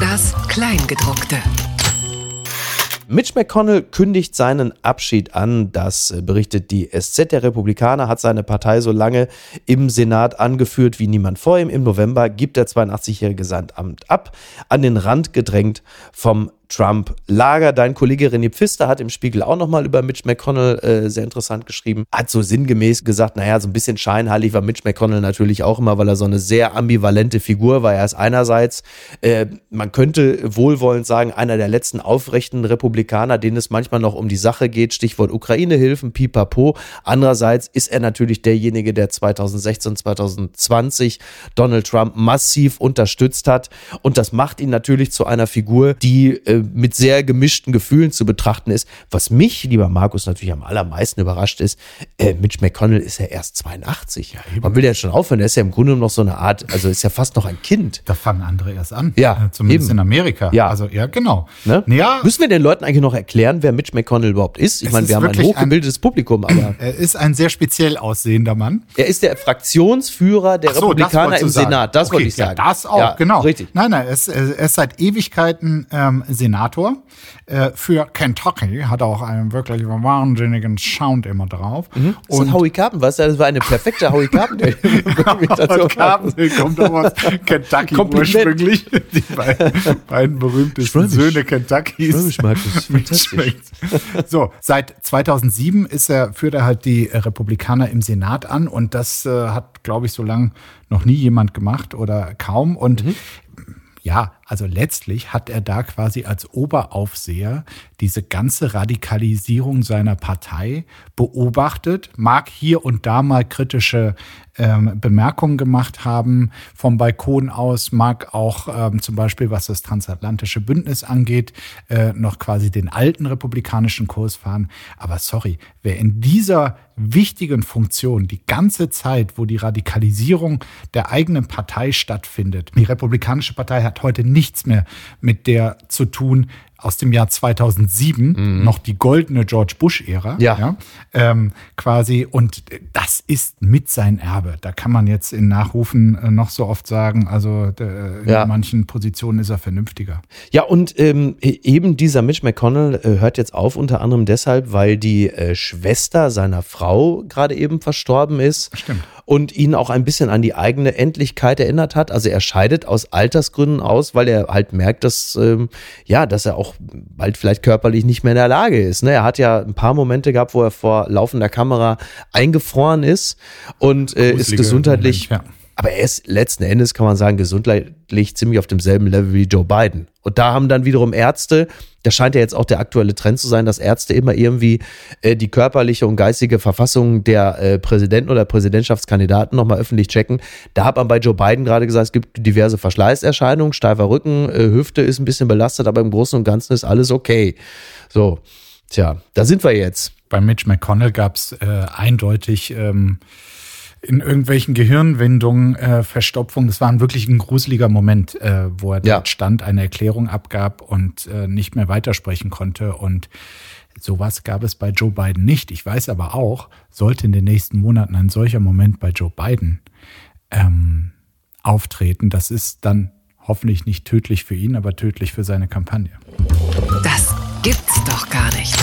Das Kleingedruckte. Mitch McConnell kündigt seinen Abschied an. Das äh, berichtet die SZ. Der Republikaner hat seine Partei so lange im Senat angeführt wie niemand vor ihm. Im November gibt der 82-Jährige sein Amt ab, an den Rand gedrängt vom Trump-Lager. Dein Kollege René Pfister hat im Spiegel auch nochmal über Mitch McConnell äh, sehr interessant geschrieben. Hat so sinngemäß gesagt, naja, so ein bisschen scheinheilig war Mitch McConnell natürlich auch immer, weil er so eine sehr ambivalente Figur war. Er ist einerseits, äh, man könnte wohlwollend sagen, einer der letzten aufrechten Republikaner, denen es manchmal noch um die Sache geht, Stichwort Ukraine-Hilfen, pipapo. Andererseits ist er natürlich derjenige, der 2016, 2020 Donald Trump massiv unterstützt hat. Und das macht ihn natürlich zu einer Figur, die äh, mit sehr gemischten Gefühlen zu betrachten ist. Was mich, lieber Markus, natürlich am allermeisten überrascht ist, äh, Mitch McConnell ist ja erst 82. Ja, Man will ja schon aufhören, er ist ja im Grunde noch so eine Art, also ist ja fast noch ein Kind. Da fangen andere erst an. Ja, äh, zumindest eben. in Amerika. Ja. Also ja, genau. Ne? Ja, Müssen wir den Leuten eigentlich noch erklären, wer Mitch McConnell überhaupt ist? Ich Es meine, wir haben ein wirklich ein- hochgebildetes Publikum, aber (clears throat) er ist ein sehr speziell aussehender Mann. er ist der Fraktionsführer der so, Republikaner im sagen. Senat. Das Okay, wollte ich sagen. Ja, das auch, genau. Richtig. Nein, nein, er ist, er ist seit Ewigkeiten ähm, Senator. Äh, für Kentucky hat er auch einen wirklich wahnsinnigen Sound immer drauf. Das ist Howie Carpen, weißt du, das war eine perfekte Howie Carpen. Und (laughs) Carpenter kommt auch aus Kentucky ursprünglich. Die beiden, beiden berühmtesten. Söhne Kentuckys. Schwäbisch, Markus, (laughs) fantastisch. So, seit 2007 ist er, führt er halt die äh, Republikaner im Senat an und das äh, hat, glaube ich, so lange noch nie jemand gemacht oder kaum. Und ja, also letztlich hat er da quasi als Oberaufseher diese ganze Radikalisierung seiner Partei beobachtet, mag hier und da mal kritische ähm, Bemerkungen gemacht haben vom Balkon aus, mag auch ähm, zum Beispiel, was das transatlantische Bündnis angeht, äh, noch quasi den alten republikanischen Kurs fahren. Aber sorry, wer in dieser wichtigen Funktion die ganze Zeit, wo die Radikalisierung der eigenen Partei stattfindet, die Republikanische Partei hat heute nichts mehr mit der zu tun, aus dem Jahr 2007, noch die goldene George Bush-Ära, Ja. ähm, quasi. Und das ist mit sein Erbe. Da kann man jetzt in Nachrufen äh, noch so oft sagen, also äh, in Ja. manchen Positionen ist er vernünftiger. Ja, und ähm, eben dieser Mitch McConnell äh, hört jetzt auf, unter anderem deshalb, weil die äh, Schwester seiner Frau gerade eben verstorben ist. Stimmt. Und ihn auch ein bisschen an die eigene Endlichkeit erinnert hat. Also er scheidet aus Altersgründen aus, weil er halt merkt, dass, ähm, ja, dass er auch bald vielleicht körperlich nicht mehr in der Lage ist. Ne? Er hat ja ein paar Momente gehabt, wo er vor laufender Kamera eingefroren ist und äh, ist gesundheitlich Moment, ja. Aber er ist letzten Endes, kann man sagen, gesundheitlich ziemlich auf demselben Level wie Joe Biden. Und da haben dann wiederum Ärzte, das scheint ja jetzt auch der aktuelle Trend zu sein, dass Ärzte immer irgendwie äh, die körperliche und geistige Verfassung der äh, Präsidenten oder Präsidentschaftskandidaten nochmal öffentlich checken. Da hat man bei Joe Biden gerade gesagt, es gibt diverse Verschleißerscheinungen, steifer Rücken, äh, Hüfte ist ein bisschen belastet, aber im Großen und Ganzen ist alles okay. So, tja, da sind wir jetzt. Bei Mitch McConnell gab es äh, eindeutig ähm, in irgendwelchen Gehirnwindungen äh, Verstopfung. Das war ein wirklich ein gruseliger Moment, äh, wo er Ja. dort stand, eine Erklärung abgab und äh, nicht mehr weitersprechen konnte. Und sowas gab es bei Joe Biden nicht. Ich weiß aber auch, sollte in den nächsten Monaten ein solcher Moment bei Joe Biden ähm, auftreten, das ist dann hoffentlich nicht tödlich für ihn, aber tödlich für seine Kampagne. Das gibt's doch gar nicht.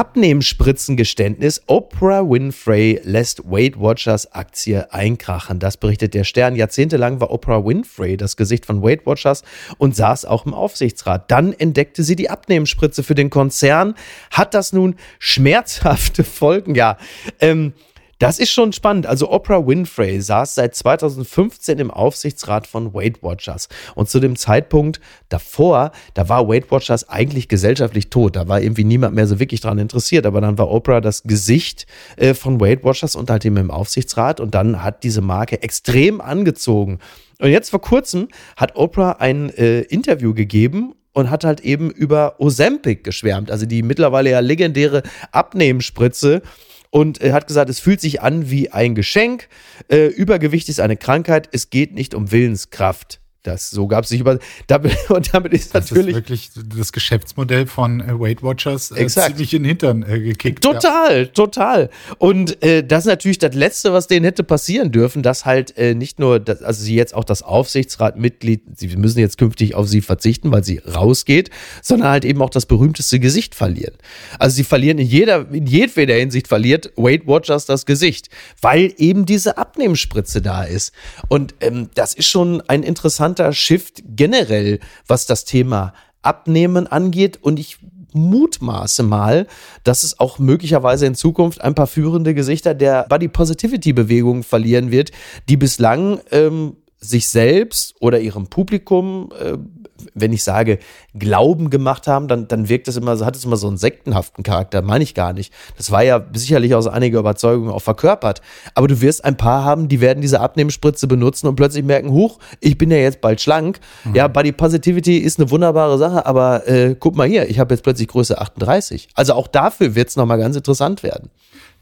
Abnehmspritzengeständnis. Oprah Winfrey lässt Weight Watchers Aktie einkrachen. Das berichtet der Stern. Jahrzehntelang war Oprah Winfrey das Gesicht von Weight Watchers und saß auch im Aufsichtsrat. Dann entdeckte sie die Abnehmspritze für den Konzern. Hat das nun schmerzhafte Folgen? Ja, ähm, das ist schon spannend. Also Oprah Winfrey saß seit 2015 im Aufsichtsrat von Weight Watchers. Und zu dem Zeitpunkt davor, da war Weight Watchers eigentlich gesellschaftlich tot. Da war irgendwie niemand mehr so wirklich dran interessiert. Aber dann war Oprah das Gesicht äh, von Weight Watchers und halt eben im Aufsichtsrat. Und dann hat diese Marke extrem angezogen. Und jetzt vor kurzem hat Oprah ein äh, Interview gegeben und hat halt eben über Ozempic geschwärmt, also die mittlerweile ja legendäre Abnehmspritze und äh, hat gesagt, es fühlt sich an wie ein Geschenk. Äh, Übergewicht ist eine Krankheit, es geht nicht um Willenskraft. Das so gab es sich über (laughs) und damit ist Das natürlich ist wirklich das Geschäftsmodell von äh, Weight Watchers äh, Exakt. ziemlich in den Hintern äh, gekickt. Ja. Total, total. Und äh, das ist natürlich das Letzte, was denen hätte passieren dürfen, dass halt äh, nicht nur, das, also sie jetzt auch das Aufsichtsratmitglied, sie müssen jetzt künftig auf sie verzichten, weil sie rausgeht, sondern halt eben auch das berühmteste Gesicht verlieren. Also sie verlieren in jeder, in jedweder Hinsicht verliert Weight Watchers das Gesicht, weil eben diese Abnehmspritze da ist. Und ähm, das ist schon ein interessanter Shift generell, was das Thema Abnehmen angeht. Und ich mutmaße mal, dass es auch möglicherweise in Zukunft ein paar führende Gesichter der Body Positivity Bewegung verlieren wird, die bislang ähm, sich selbst oder ihrem Publikum, äh, wenn ich sage, Glauben gemacht haben, dann, dann wirkt es immer, hat es immer so einen sektenhaften Charakter, meine ich gar nicht. Das war ja sicherlich aus einiger Überzeugung auch verkörpert. Aber du wirst ein paar haben, die werden diese Abnehmspritze benutzen und plötzlich merken, huch, ich bin ja jetzt bald schlank. Mhm. Ja, Body Positivity ist eine wunderbare Sache, aber äh, guck mal hier, ich habe jetzt plötzlich Größe 38. Also auch dafür wird es nochmal ganz interessant werden.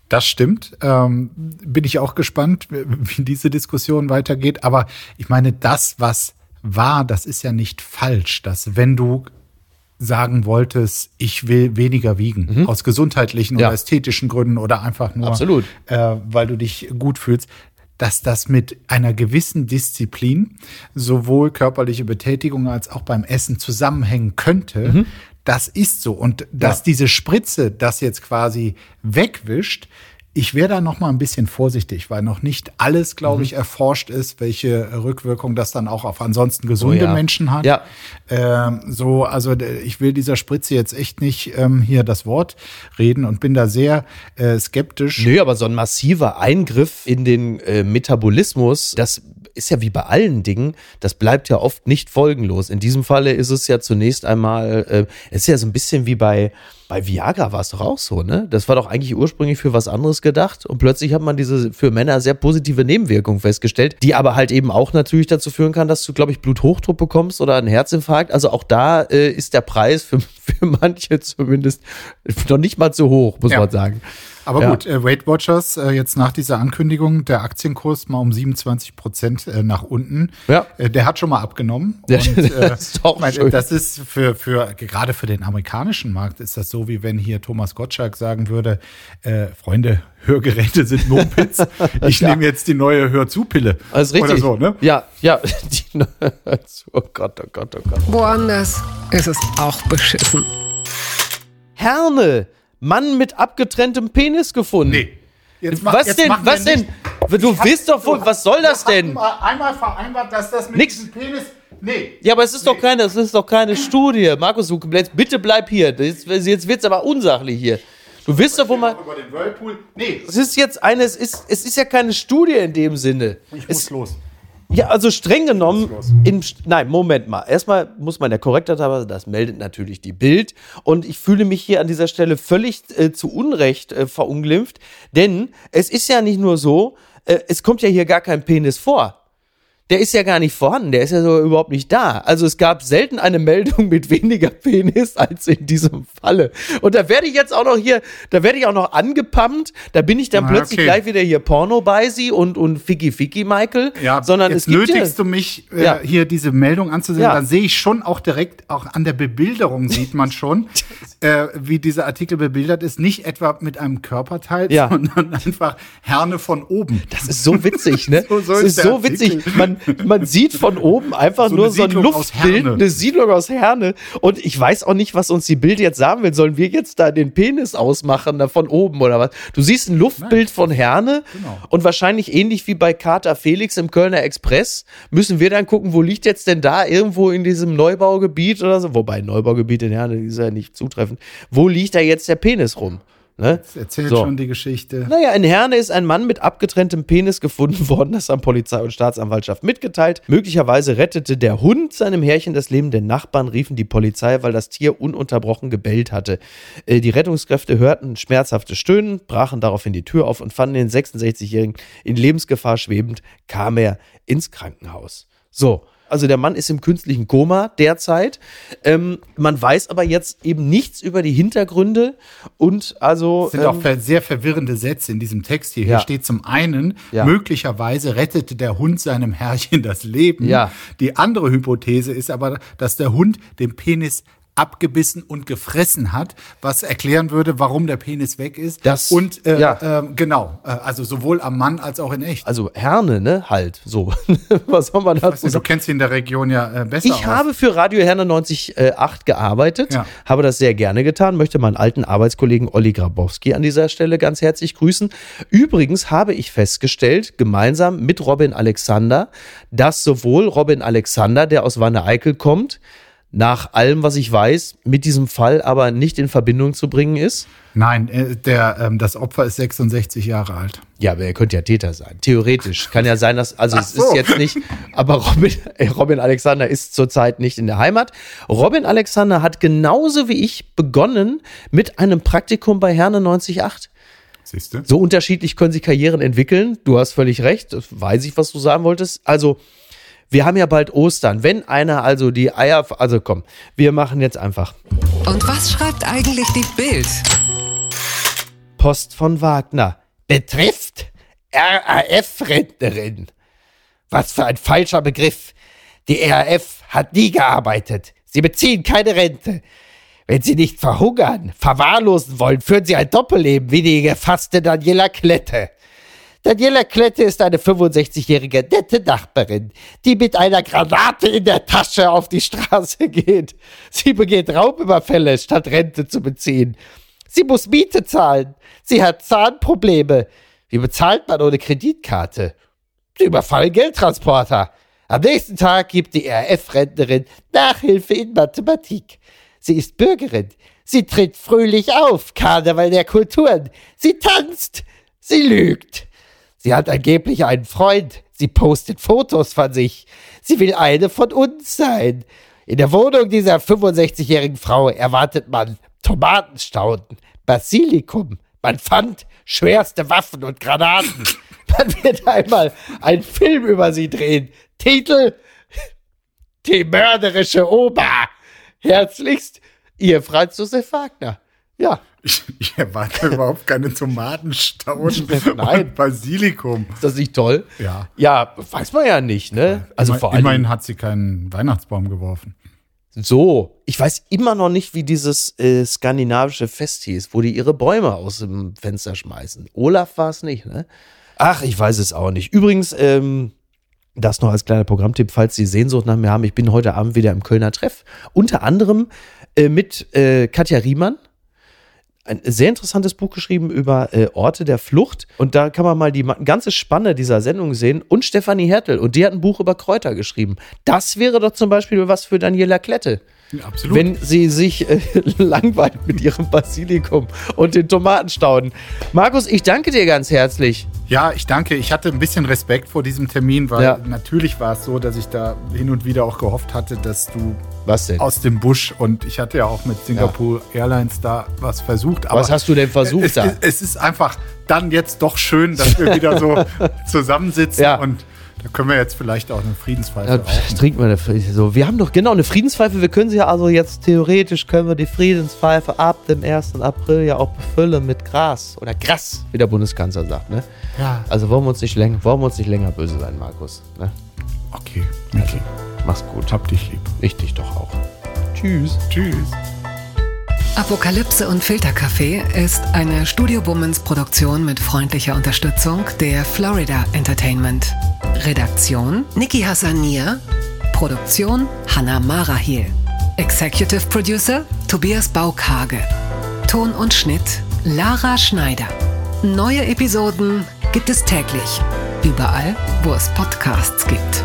Das stimmt. Ähm, bin ich auch gespannt, wie diese Diskussion weitergeht. Aber ich meine, das, was war, das ist ja nicht falsch, dass wenn du sagen wolltest, ich will weniger wiegen, mhm. aus gesundheitlichen ja. oder ästhetischen Gründen oder einfach nur, Absolut. Äh, weil du dich gut fühlst, dass das mit einer gewissen Disziplin sowohl körperliche Betätigung als auch beim Essen zusammenhängen könnte. Mhm. Das ist so. Und dass ja. diese Spritze das jetzt quasi wegwischt, ich wäre da noch mal ein bisschen vorsichtig, weil noch nicht alles, glaube mhm. ich, erforscht ist, welche Rückwirkung das dann auch auf ansonsten gesunde oh ja. Menschen hat. Ja. Ähm, so, also ich will dieser Spritze jetzt echt nicht ähm, hier das Wort reden und bin da sehr äh, skeptisch. Nö, aber so ein massiver Eingriff in den äh, Metabolismus, das ist ja wie bei allen Dingen, das bleibt ja oft nicht folgenlos. In diesem Falle ist es ja zunächst einmal, äh, es ist ja so ein bisschen wie bei, bei Viagra war es doch auch so, ne? Das war doch eigentlich ursprünglich für was anderes gedacht und plötzlich hat man diese für Männer sehr positive Nebenwirkung festgestellt, die aber halt eben auch natürlich dazu führen kann, dass du, glaube ich, Bluthochdruck bekommst oder einen Herzinfarkt. Also auch da äh, ist der Preis für, (laughs) für manche zumindest noch nicht mal zu hoch, muss ja. man sagen. Aber ja. gut, äh, Weight Watchers, äh, jetzt nach dieser Ankündigung, der Aktienkurs mal um 27 Prozent äh, nach unten. Ja. Äh, der hat schon mal abgenommen. (laughs) Ja, und, äh, das ist auch mein, schön. Das ist für, für, gerade für den amerikanischen Markt ist das so, wie wenn hier Thomas Gottschalk sagen würde, äh, Freunde, Hörgeräte sind Mopeds. (laughs) Ich ja. nehme jetzt die neue Hörzupille. Also richtig. Oder so, ne? Ja, ja. (laughs) Die, oh Gott, oh Gott, oh Gott. Woanders ist es auch beschissen. Herne Mann mit abgetrenntem Penis gefunden. Nee. Jetzt mach, was jetzt denn? Was denn? Du hab, wisst doch wohl, was soll das denn? Einmal vereinbart, dass das mit Nix. diesem Penis. Nee. Ja, aber es ist nee. doch keine, es ist doch keine Studie. Markus, du, bitte bleib hier. Jetzt, jetzt wird es aber unsachlich hier. Du wisst doch, wo man. Über den Whirlpool. Nee. Es ist jetzt eine, es ist, es ist ja keine Studie in dem Sinne. Ich muss es, los. Ja, also streng genommen, in, nein, Moment mal. Erstmal muss man der Korrektheit haben, das meldet natürlich die Bild. Und ich fühle mich hier an dieser Stelle völlig äh, zu Unrecht äh, verunglimpft, denn es ist ja nicht nur so, äh, es kommt ja hier gar kein Penis vor der ist ja gar nicht vorhanden, der ist ja so überhaupt nicht da. Also es gab selten eine Meldung mit weniger (laughs) Penis als in diesem Falle. Und da werde ich jetzt auch noch hier, da werde ich auch noch angepumpt, da bin ich dann ah, plötzlich okay. gleich wieder hier Porno bei sie und, und Ficky Ficky Michael. Ja, sondern jetzt es gibt nötigst ja, du mich, äh, ja. hier diese Meldung anzusehen, ja. dann sehe ich schon auch direkt, auch an der Bebilderung sieht man schon, (laughs) äh, wie dieser Artikel bebildert ist, nicht etwa mit einem Körperteil, sondern (laughs) einfach Herne von oben. Das ist so witzig, ne? so, so das ist, ist so Artikel. witzig. Man, man sieht von oben einfach so nur so ein Luftbild, eine Siedlung aus Herne. Und ich weiß auch nicht, was uns die Bild jetzt sagen will. Sollen wir jetzt da den Penis ausmachen, da von oben oder was? Du siehst ein Luftbild Nein. von Herne genau. und wahrscheinlich ähnlich wie bei Carter Felix im Kölner Express müssen wir dann gucken, wo liegt jetzt denn da irgendwo in diesem Neubaugebiet oder so? Wobei Neubaugebiet in Herne ist ja nicht zutreffend. Wo liegt da jetzt der Penis rum? Ne? Das erzählt so. schon die Geschichte. Naja, in Herne ist ein Mann mit abgetrenntem Penis gefunden (laughs) worden, das an Polizei und Staatsanwaltschaft mitgeteilt. Möglicherweise rettete der Hund seinem Herrchen das Leben. Denn Nachbarn riefen die Polizei, weil das Tier ununterbrochen gebellt hatte. Äh, die Rettungskräfte hörten schmerzhafte Stöhnen, brachen daraufhin die Tür auf und fanden den 66-Jährigen in Lebensgefahr schwebend, kam er ins Krankenhaus. So, also der Mann ist im künstlichen Koma derzeit. Ähm, man weiß aber jetzt eben nichts über die Hintergründe und also. Das sind ähm, auch sehr verwirrende Sätze in diesem Text hier. Ja. Hier steht zum einen, ja. möglicherweise rettete der Hund seinem Herrchen das Leben. Ja. Die andere Hypothese ist aber, dass der Hund den Penis abgebissen und gefressen hat, was erklären würde, warum der Penis weg ist. Das, und äh, ja. äh, genau, äh, also sowohl am Mann als auch in echt. Also Herne, ne? Halt, so. (laughs) was soll man dazu sagen? Du kennst ihn in der Region ja äh, besser. Ich aus. habe für Radio Herne 98 äh, gearbeitet, ja. habe das sehr gerne getan, möchte meinen alten Arbeitskollegen Olli Grabowski an dieser Stelle ganz herzlich grüßen. Übrigens habe ich festgestellt, gemeinsam mit Robin Alexander, dass sowohl Robin Alexander, der aus Wanne Eickel kommt, nach allem, was ich weiß, mit diesem Fall aber nicht in Verbindung zu bringen ist. Nein, äh, der, ähm, das Opfer ist 66 Jahre alt. Ja, aber er könnte ja Täter sein. Theoretisch. Kann ja sein, dass, also Ach es so. ist jetzt nicht, aber Robin, äh, Robin Alexander ist zurzeit nicht in der Heimat. Robin Alexander hat genauso wie ich begonnen mit einem Praktikum bei Herne 98. Siehst du? So unterschiedlich können sich Karrieren entwickeln. Du hast völlig recht. Das weiß ich, was du sagen wolltest. Also, wir haben ja bald Ostern. Wenn einer also die Eier, also komm, wir machen jetzt einfach Und was schreibt eigentlich die Bild? Post von Wagner. Betrifft RAF-Rentnerin. Was für ein falscher Begriff. Die RAF hat nie gearbeitet. Sie beziehen keine Rente. Wenn Sie nicht verhungern, verwahrlosen wollen, führen Sie ein Doppelleben wie die gefasste Daniela Klette. Daniela Klette ist eine 65-jährige nette Nachbarin, die mit einer Granate in der Tasche auf die Straße geht. Sie begeht Raubüberfälle, statt Rente zu beziehen. Sie muss Miete zahlen. Sie hat Zahnprobleme. Wie bezahlt man ohne Kreditkarte? Sie überfallen Geldtransporter. Am nächsten Tag gibt die RF-Rentnerin Nachhilfe in Mathematik. Sie ist Bürgerin. Sie tritt fröhlich auf, Karneval der Kulturen. Sie tanzt. Sie lügt. Sie hat angeblich einen Freund. Sie postet Fotos von sich. Sie will eine von uns sein. In der Wohnung dieser 65-jährigen Frau erwartet man Tomatenstauden, Basilikum. Man fand schwerste Waffen und Granaten. (laughs) Man wird einmal einen Film über sie drehen. Titel Die mörderische Oma. Herzlichst, ihr Franz Josef Wagner. Ja, Ich, ich erwarte (laughs) überhaupt keine Tomatenstauden (laughs) Nein. und Basilikum. ist das nicht toll? Ja. Ja, weiß man ja nicht, ne? Also Immer- vor allem. Immerhin hat sie keinen Weihnachtsbaum geworfen. So, ich weiß immer noch nicht, wie dieses äh, skandinavische Fest hieß, wo die ihre Bäume aus dem Fenster schmeißen. Olaf war es nicht, ne? Ach, ich weiß es auch nicht. Übrigens, ähm, das noch als kleiner Programmtipp, falls Sie Sehnsucht nach mir haben. Ich bin heute Abend wieder im Kölner Treff. Unter anderem äh, mit äh, Katja Riemann. Ein sehr interessantes Buch geschrieben über äh, Orte der Flucht. Und da kann man mal die ganze Spanne dieser Sendung sehen. Und Stefanie Hertel. Und die hat ein Buch über Kräuter geschrieben. Das wäre doch zum Beispiel was für Daniela Klette. Absolut. Wenn sie sich äh, (laughs) langweilt mit ihrem Basilikum und den Tomatenstauden. Markus, ich danke dir ganz herzlich. Ja, ich danke. Ich hatte ein bisschen Respekt vor diesem Termin, weil Ja. natürlich war es so, dass ich da hin und wieder auch gehofft hatte, dass du Was denn? aus dem Busch und ich hatte ja auch mit Singapore Airlines da was versucht. Aber Was hast du denn versucht es, da? Es, es ist einfach dann jetzt doch schön, dass wir wieder so (laughs) zusammensitzen Ja. und da können wir jetzt vielleicht auch eine Friedenspfeife Ja, rauchen. trinken wir eine Frieden- so. Wir haben doch genau eine Friedenspfeife. Wir können sie ja also jetzt theoretisch können wir die Friedenspfeife ab dem 1. April ja auch befüllen mit Gras oder Gras, wie der Bundeskanzler sagt. Ne? Ja, Also wollen wir uns nicht länger, wollen wir uns nicht länger böse sein, Markus. Ne? okay. Niki, Mach's gut. hab dich lieb. Ich dich doch auch. Tschüss. Tschüss. Apokalypse und Filterkaffee ist eine Studio Bummens Produktion mit freundlicher Unterstützung der Florida Entertainment. Redaktion Niki Hassania. Produktion Hanna Marahiel. Executive Producer Tobias Baukage. Ton und Schnitt Lara Schneider. Neue Episoden gibt es täglich. Überall, wo es Podcasts gibt.